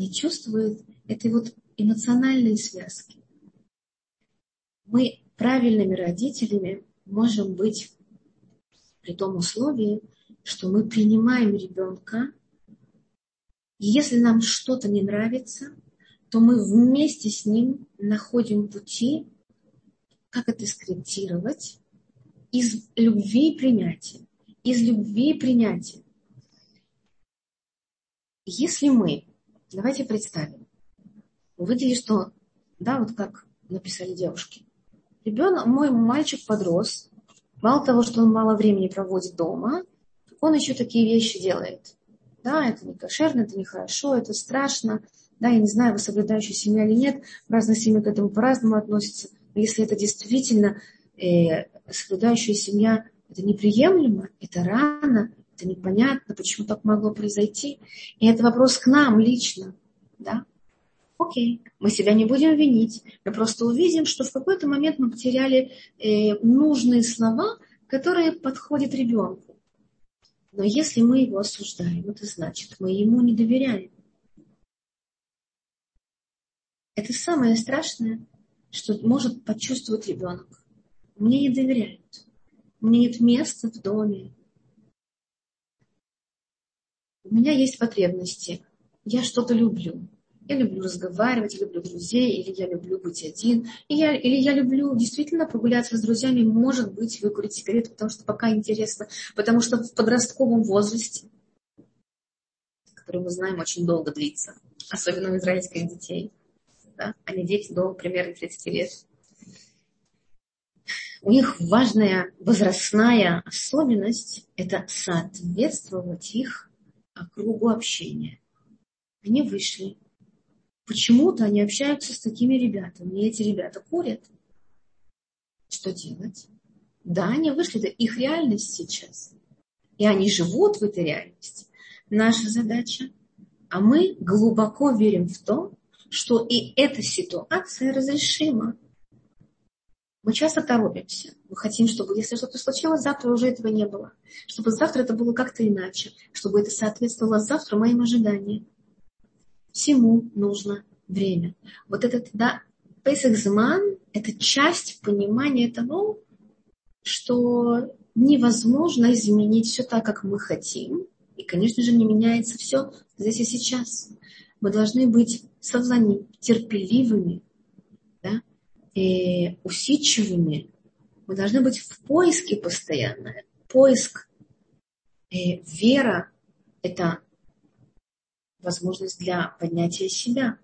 не чувствует этой вот эмоциональной связки. Мы правильными родителями можем быть при том условии, что мы принимаем ребенка, и если нам что-то не нравится, то мы вместе с ним находим пути, как это скорректировать из любви и принятия. Из любви и принятия. Если мы, давайте представим, увидели, что, да, вот как написали девушки, ребенок, мой мальчик подрос, мало того, что он мало времени проводит дома, он еще такие вещи делает. Да, это не кошерно, это нехорошо, это страшно. Да, я не знаю, вы соблюдающая семья или нет, разные семьи к этому по-разному относятся. Но если это действительно э, соблюдающая семья, это неприемлемо, это рано, это непонятно, почему так могло произойти. И это вопрос к нам лично. Да? Окей, мы себя не будем винить. Мы просто увидим, что в какой-то момент мы потеряли э, нужные слова, которые подходят ребенку. Но если мы его осуждаем, это значит, мы ему не доверяем. Это самое страшное, что может почувствовать ребенок. Мне не доверяют. Мне нет места в доме. У меня есть потребности. Я что-то люблю. Я люблю разговаривать, я люблю друзей, или я люблю быть один, и я, или я люблю действительно прогуляться с друзьями, может быть, выкурить сигарету, потому что пока интересно, потому что в подростковом возрасте, который мы знаем очень долго длится, особенно у израильских детей, да, они дети до примерно 30 лет, у них важная возрастная особенность – это соответствовать их кругу общения. Они вышли, Почему-то они общаются с такими ребятами, и эти ребята курят. что делать? Да, они вышли, это их реальность сейчас. И они живут в этой реальности. Наша задача, а мы глубоко верим в то, что и эта ситуация разрешима. Мы часто торопимся. Мы хотим, чтобы если что-то случилось, завтра уже этого не было. Чтобы завтра это было как-то иначе. Чтобы это соответствовало завтра моим ожиданиям. Всему нужно время. Вот этот, да, Песах Зман – это часть понимания того, что невозможно изменить все так, как мы хотим. И, конечно же, не меняется все здесь и сейчас. Мы должны быть совлани, терпеливыми, и усидчивыми. Мы должны быть в поиске постоянно. Поиск, и вера – это возможность для поднятия себя.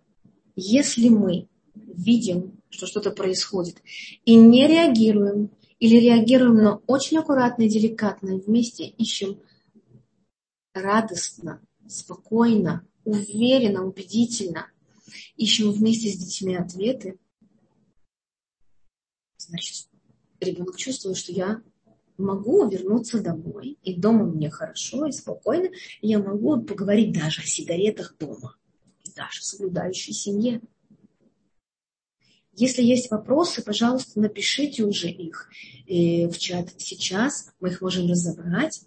Если мы видим, что что-то происходит, и не реагируем, или реагируем, но очень аккуратно и деликатно, вместе ищем радостно, спокойно, уверенно, убедительно, ищем вместе с детьми ответы, значит, ребенок чувствует, что я могу вернуться домой, и дома мне хорошо и спокойно, и я могу поговорить даже о сигаретах дома, даже соблюдающей семье. Если есть вопросы, пожалуйста, напишите уже их э, в чат сейчас. Мы их можем разобрать.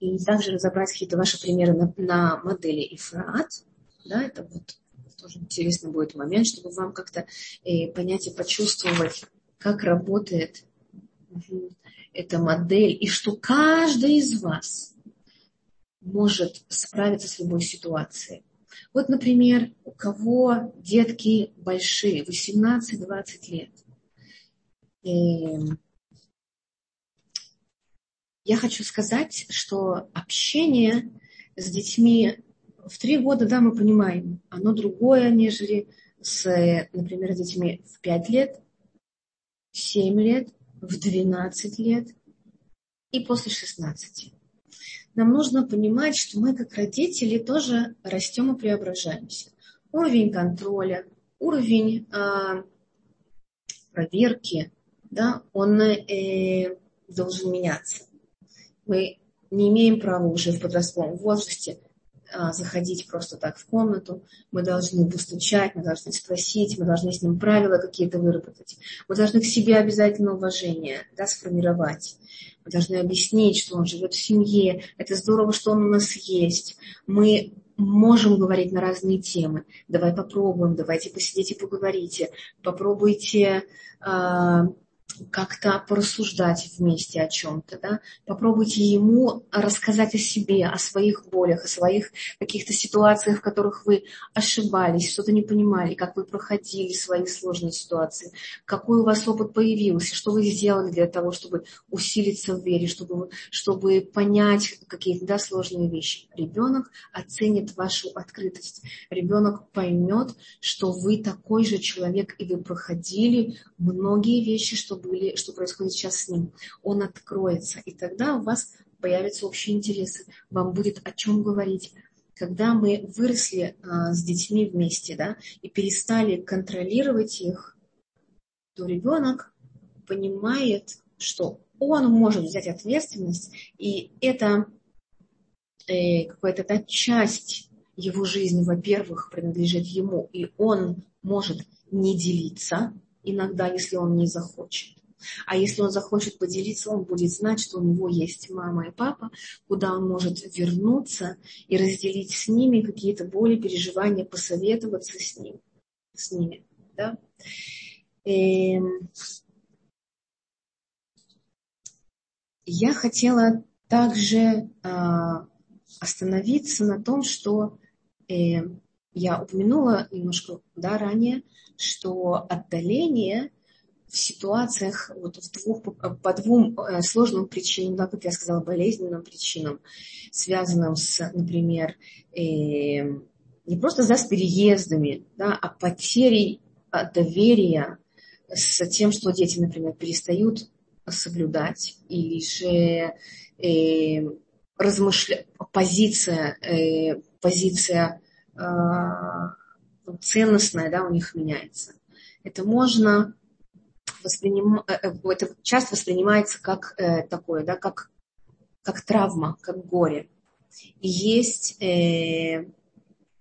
И также разобрать какие-то ваши примеры на, на модели ИФРАТ. Да, это вот тоже интересный будет момент, чтобы вам как-то э, понять и почувствовать, как работает эта модель, и что каждый из вас может справиться с любой ситуацией. Вот, например, у кого детки большие, 18-20 лет. И эм, я хочу сказать, что общение с детьми в три года, да, мы понимаем, оно другое, нежели с, например, детьми в пять лет, в семь лет, в 12 лет и после 16 нам нужно понимать, что мы как родители тоже растем и преображаемся. Уровень контроля, уровень э, проверки, да, он э, должен меняться. Мы не имеем права уже в подростковом возрасте заходить просто так в комнату, мы должны постучать, мы должны спросить, мы должны с ним правила какие-то выработать. Мы должны к себе обязательно уважение да, сформировать. Мы должны объяснить, что он живет в семье. Это здорово, что он у нас есть. Мы можем говорить на разные темы. Давай попробуем, давайте посидите, поговорите. Попробуйте а, как-то порассуждать вместе о чем-то, да? попробуйте ему рассказать о себе, о своих болях, о своих каких-то ситуациях, в которых вы ошибались, что-то не понимали, как вы проходили свои сложные ситуации, какой у вас опыт появился, что вы сделали для того, чтобы усилиться в вере, чтобы, чтобы понять какие-то да, сложные вещи. Ребенок оценит вашу открытость, ребенок поймет, что вы такой же человек, и вы проходили многие вещи, чтобы были, что происходит сейчас с ним, он откроется. И тогда у вас появятся общие интересы, вам будет о чем говорить. Когда мы выросли а, с детьми вместе, да, и перестали контролировать их, то ребенок понимает, что он может взять ответственность, и это э, какая-то та часть его жизни, во-первых, принадлежит ему, и он может не делиться, иногда, если он не захочет. А если он захочет поделиться, он будет знать, что у него есть мама и папа, куда он может вернуться и разделить с ними какие-то боли, переживания, посоветоваться с, ним, с ними. Да? И эм, я хотела также а, остановиться на том, что э, я упомянула немножко да, ранее, что отдаление в ситуациях вот в двух, по двум э, сложным причинам, да, как я сказала, болезненным причинам, связанным с, например, э, не просто да, с переездами, да, а потерей доверия с тем, что дети, например, перестают соблюдать или же э, размышля... позиция, э, позиция э, ценностная да, у них меняется. Это можно восприним... Э, э, это часто воспринимается как такое, да, как, как травма, как горе. И есть э,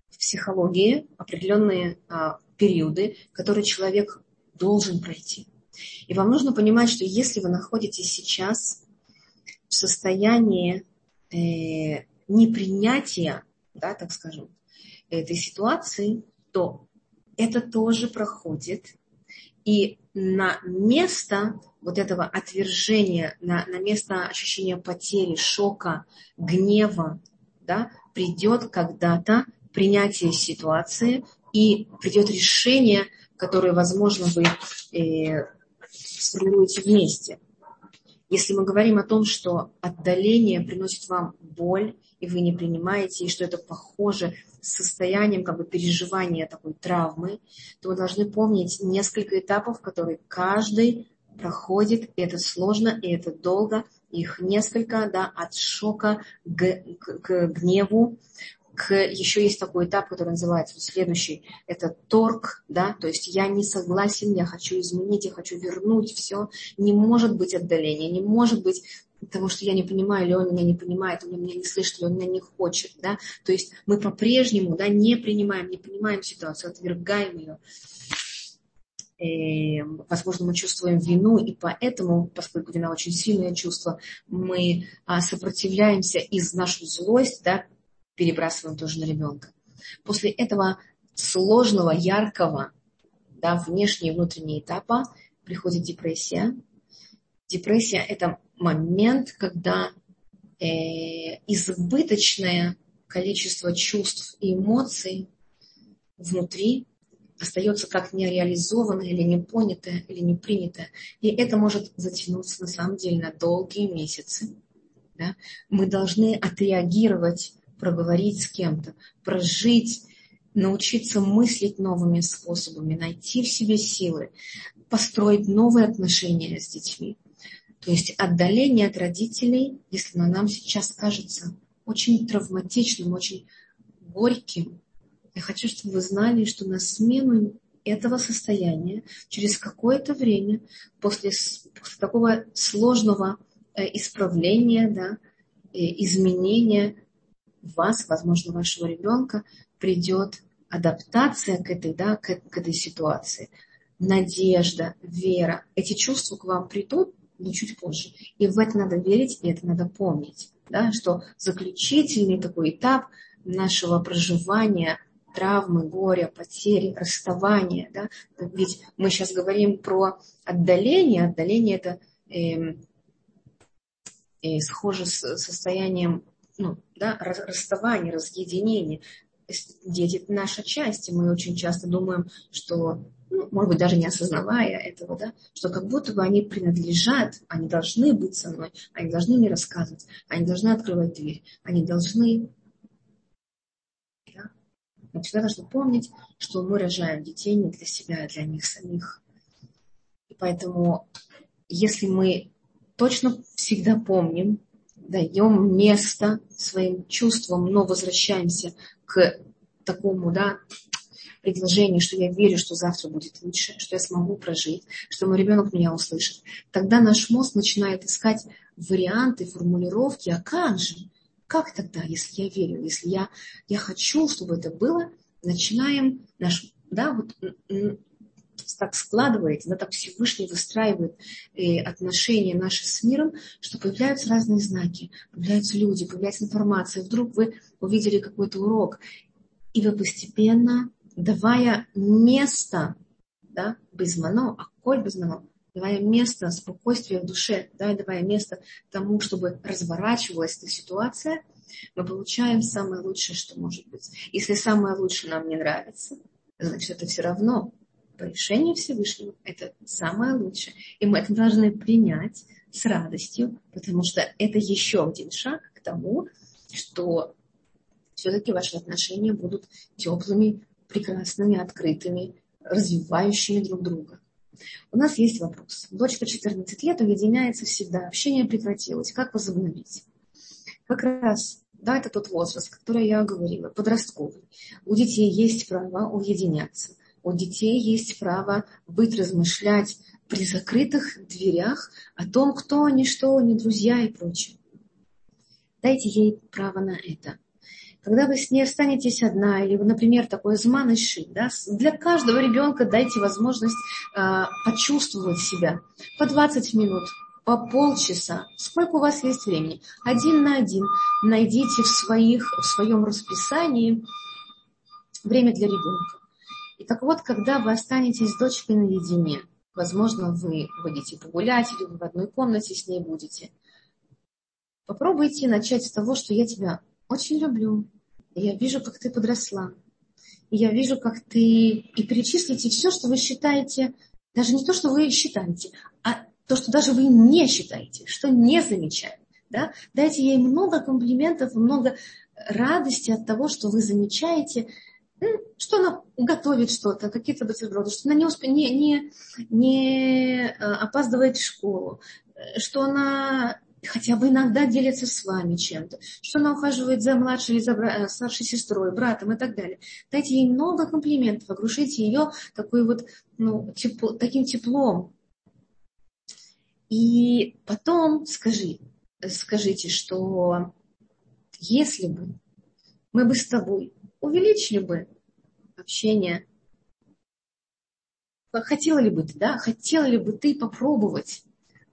в психологии определенные э, периоды, которые человек должен пройти. И вам нужно понимать, что если вы находитесь сейчас в состоянии э, непринятия, да, так скажем, этой ситуации, то это тоже проходит. И на место вот этого отвержения, на, на место ощущения потери, шока, гнева, да, придет когда-то принятие ситуации и придет решение, которое, возможно, вы э, сформируете вместе. Если мы говорим о том, что отдаление приносит вам боль, и вы не принимаете, и что это похоже с состоянием как бы, переживания такой травмы, то вы должны помнить несколько этапов, которые каждый проходит, и это сложно, и это долго, их несколько, да, от шока к, к, к гневу, к, еще есть такой этап, который называется следующий, это торг, да, то есть я не согласен, я хочу изменить, я хочу вернуть все, не может быть отдаления, не может быть того, что я не понимаю, или он меня не понимает, он меня не слышит, или он меня не хочет, да, то есть мы по-прежнему, да, не принимаем, не понимаем ситуацию, отвергаем ее, и, э, возможно, мы чувствуем вину, и поэтому, поскольку вина очень сильное чувство, мы а, сопротивляемся из нашу злость, да, перебрасываем тоже на ребенка. После этого сложного, яркого, да, внешнего и внутреннего этапа приходит депрессия. Депрессия – это момент, когда э, избыточное количество чувств и эмоций внутри остается как нереализованное или не понятое, или не принятое. И это может затянуться на самом деле на долгие месяцы. Да? Мы должны отреагировать проговорить с кем-то, прожить, научиться мыслить новыми способами, найти в себе силы, построить новые отношения с детьми. То есть отдаление от родителей, если оно нам сейчас кажется очень травматичным, очень горьким, я хочу, чтобы вы знали, что на смену этого состояния через какое-то время, после, после такого сложного э, исправления, да, э, изменения, вас, возможно, вашего ребенка придет адаптация к этой, да, к, к этой ситуации, надежда, вера. Эти чувства к вам придут, но чуть позже. И в это надо верить, и это надо помнить, да, что заключительный такой этап нашего проживания травмы, горя, потери, расставания. Да? Ведь мы сейчас говорим про отдаление. Отдаление это э, э, схоже с состоянием ну, да, расставание, разъединение. Дети – наша часть, и мы очень часто думаем, что, ну, может быть, даже не осознавая этого, да, что как будто бы они принадлежат, они должны быть со мной, они должны мне рассказывать, они должны открывать дверь, они должны? Мы всегда должны помнить, что мы рожаем детей не для себя, а для них самих. И поэтому, если мы точно всегда помним, даем место своим чувствам, но возвращаемся к такому, да, предложению, что я верю, что завтра будет лучше, что я смогу прожить, что мой ребенок меня услышит, тогда наш мозг начинает искать варианты, формулировки, а как же, как тогда, если я верю, если я, я хочу, чтобы это было, начинаем наш, да, вот так складывается, да, так Всевышний выстраивает э, отношения наши с миром, что появляются разные знаки, появляются люди, появляется информация. Вдруг вы увидели какой-то урок, и вы постепенно, давая место, да, безмано, а коль безмано, давая место спокойствию в душе, да, давая место тому, чтобы разворачивалась эта ситуация, мы получаем самое лучшее, что может быть. Если самое лучшее нам не нравится, значит, это все равно по решению Всевышнего это самое лучшее. И мы это должны принять с радостью, потому что это еще один шаг к тому, что все-таки ваши отношения будут теплыми, прекрасными, открытыми, развивающими друг друга. У нас есть вопрос. Дочка 14 лет уединяется всегда, общение прекратилось. Как возобновить? Как раз, да, это тот возраст, который я говорила, подростковый. У детей есть право уединяться у детей есть право быть размышлять при закрытых дверях о том, кто они, что они, друзья и прочее. Дайте ей право на это. Когда вы с ней останетесь одна, или, например, такой зманыши, да, для каждого ребенка дайте возможность э, почувствовать себя по 20 минут, по полчаса, сколько у вас есть времени, один на один, найдите в, своих, в своем расписании время для ребенка. И так вот, когда вы останетесь с дочкой наедине, возможно, вы будете погулять, или вы в одной комнате с ней будете, попробуйте начать с того, что я тебя очень люблю. я вижу, как ты подросла. И я вижу, как ты... И перечислите все, что вы считаете, даже не то, что вы считаете, а то, что даже вы не считаете, что не замечаете. Да? Дайте ей много комплиментов, много радости от того, что вы замечаете, что она готовит что-то, какие-то бутерброды, что она не, усп... не, не, не э, опаздывает в школу, что она хотя бы иногда делится с вами чем-то, что она ухаживает за младшей или за бра... старшей сестрой, братом и так далее. Дайте ей много комплиментов, окружите ее такой вот, ну, тепло, таким теплом. И потом скажи, скажите, что если бы мы бы с тобой увеличили бы общение, хотела ли бы ты, да, хотела ли бы ты попробовать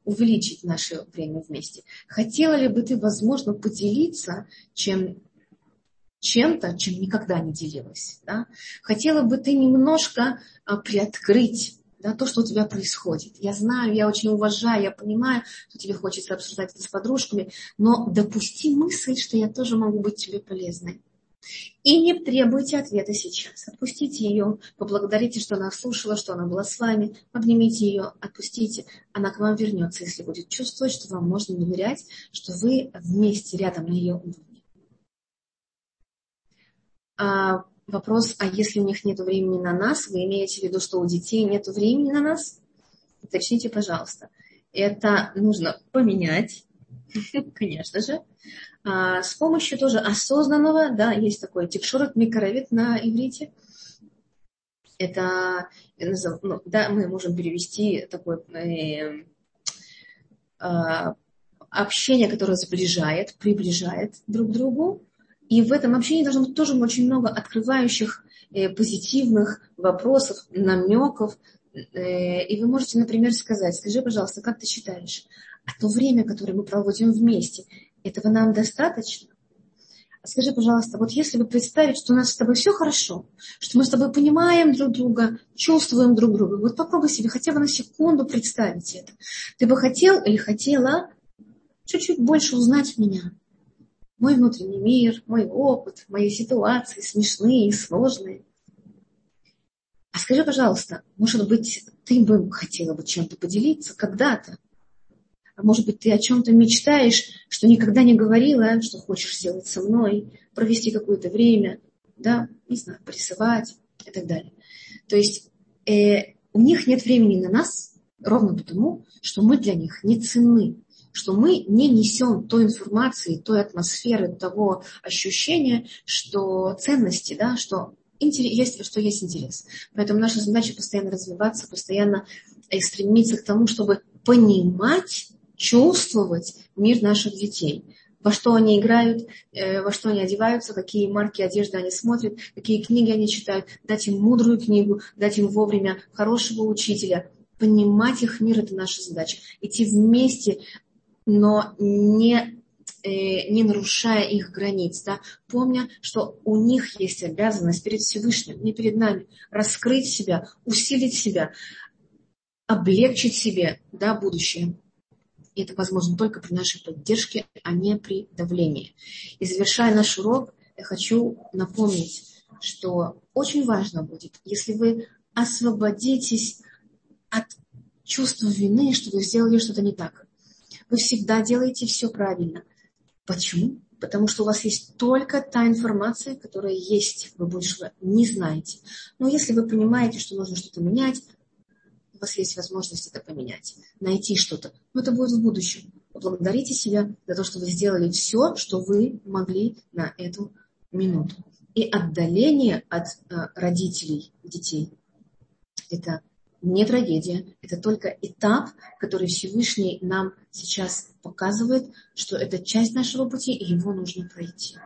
увеличить наше время вместе? Хотела ли бы ты, возможно, поделиться чем, чем-то, чем никогда не делилась? Да? Хотела бы ты немножко а, приоткрыть да, то, что у тебя происходит. Я знаю, я очень уважаю, я понимаю, что тебе хочется обсуждать это с подружками, но допусти мысль, что я тоже могу быть тебе полезной. И не требуйте ответа сейчас. Отпустите ее, поблагодарите, что она слушала, что она была с вами, обнимите ее, отпустите. Она к вам вернется, если будет чувствовать, что вам можно доверять, что вы вместе рядом на ее уровне. А вопрос, а если у них нет времени на нас, вы имеете в виду, что у детей нет времени на нас? Уточните, пожалуйста. Это нужно поменять, конечно же. А, с помощью тоже осознанного, да, есть такой тикшорот микровид на иврите. Это, ну, да, мы можем перевести такое э, э, общение, которое сближает, приближает друг к другу. И в этом общении должно быть тоже очень много открывающих э, позитивных вопросов, намеков. Э, и вы можете, например, сказать, скажи, пожалуйста, как ты считаешь, а то время, которое мы проводим вместе, этого нам достаточно? Скажи, пожалуйста, вот если бы представить, что у нас с тобой все хорошо, что мы с тобой понимаем друг друга, чувствуем друг друга, вот попробуй себе хотя бы на секунду представить это. Ты бы хотел или хотела чуть-чуть больше узнать меня, мой внутренний мир, мой опыт, мои ситуации, смешные и сложные. А скажи, пожалуйста, может быть, ты бы хотела бы чем-то поделиться когда-то? Может быть, ты о чем-то мечтаешь, что никогда не говорила, что хочешь сделать со мной, провести какое-то время, да, не знаю, порисовать и так далее. То есть э, у них нет времени на нас ровно потому, что мы для них не ценны, что мы не несем той информации, той атмосферы, того ощущения, что ценности, да, что есть, что есть интерес. Поэтому наша задача постоянно развиваться, постоянно стремиться к тому, чтобы понимать чувствовать мир наших детей. Во что они играют, э, во что они одеваются, какие марки одежды они смотрят, какие книги они читают, дать им мудрую книгу, дать им вовремя хорошего учителя. Понимать их мир – это наша задача. Идти вместе, но не э, не нарушая их границ, да, помня, что у них есть обязанность перед Всевышним, не перед нами, раскрыть себя, усилить себя, облегчить себе да, будущее. И это возможно только при нашей поддержке, а не при давлении. И завершая наш урок, я хочу напомнить, что очень важно будет, если вы освободитесь от чувства вины, что вы сделали что-то не так. Вы всегда делаете все правильно. Почему? Потому что у вас есть только та информация, которая есть, вы больше не знаете. Но если вы понимаете, что нужно что-то менять, у вас есть возможность это поменять, найти что-то. Но это будет в будущем. Поблагодарите себя за то, что вы сделали все, что вы могли на эту минуту. И отдаление от э, родителей детей Это не трагедия, это только этап, который Всевышний нам сейчас показывает, что это часть нашего пути, и его нужно пройти.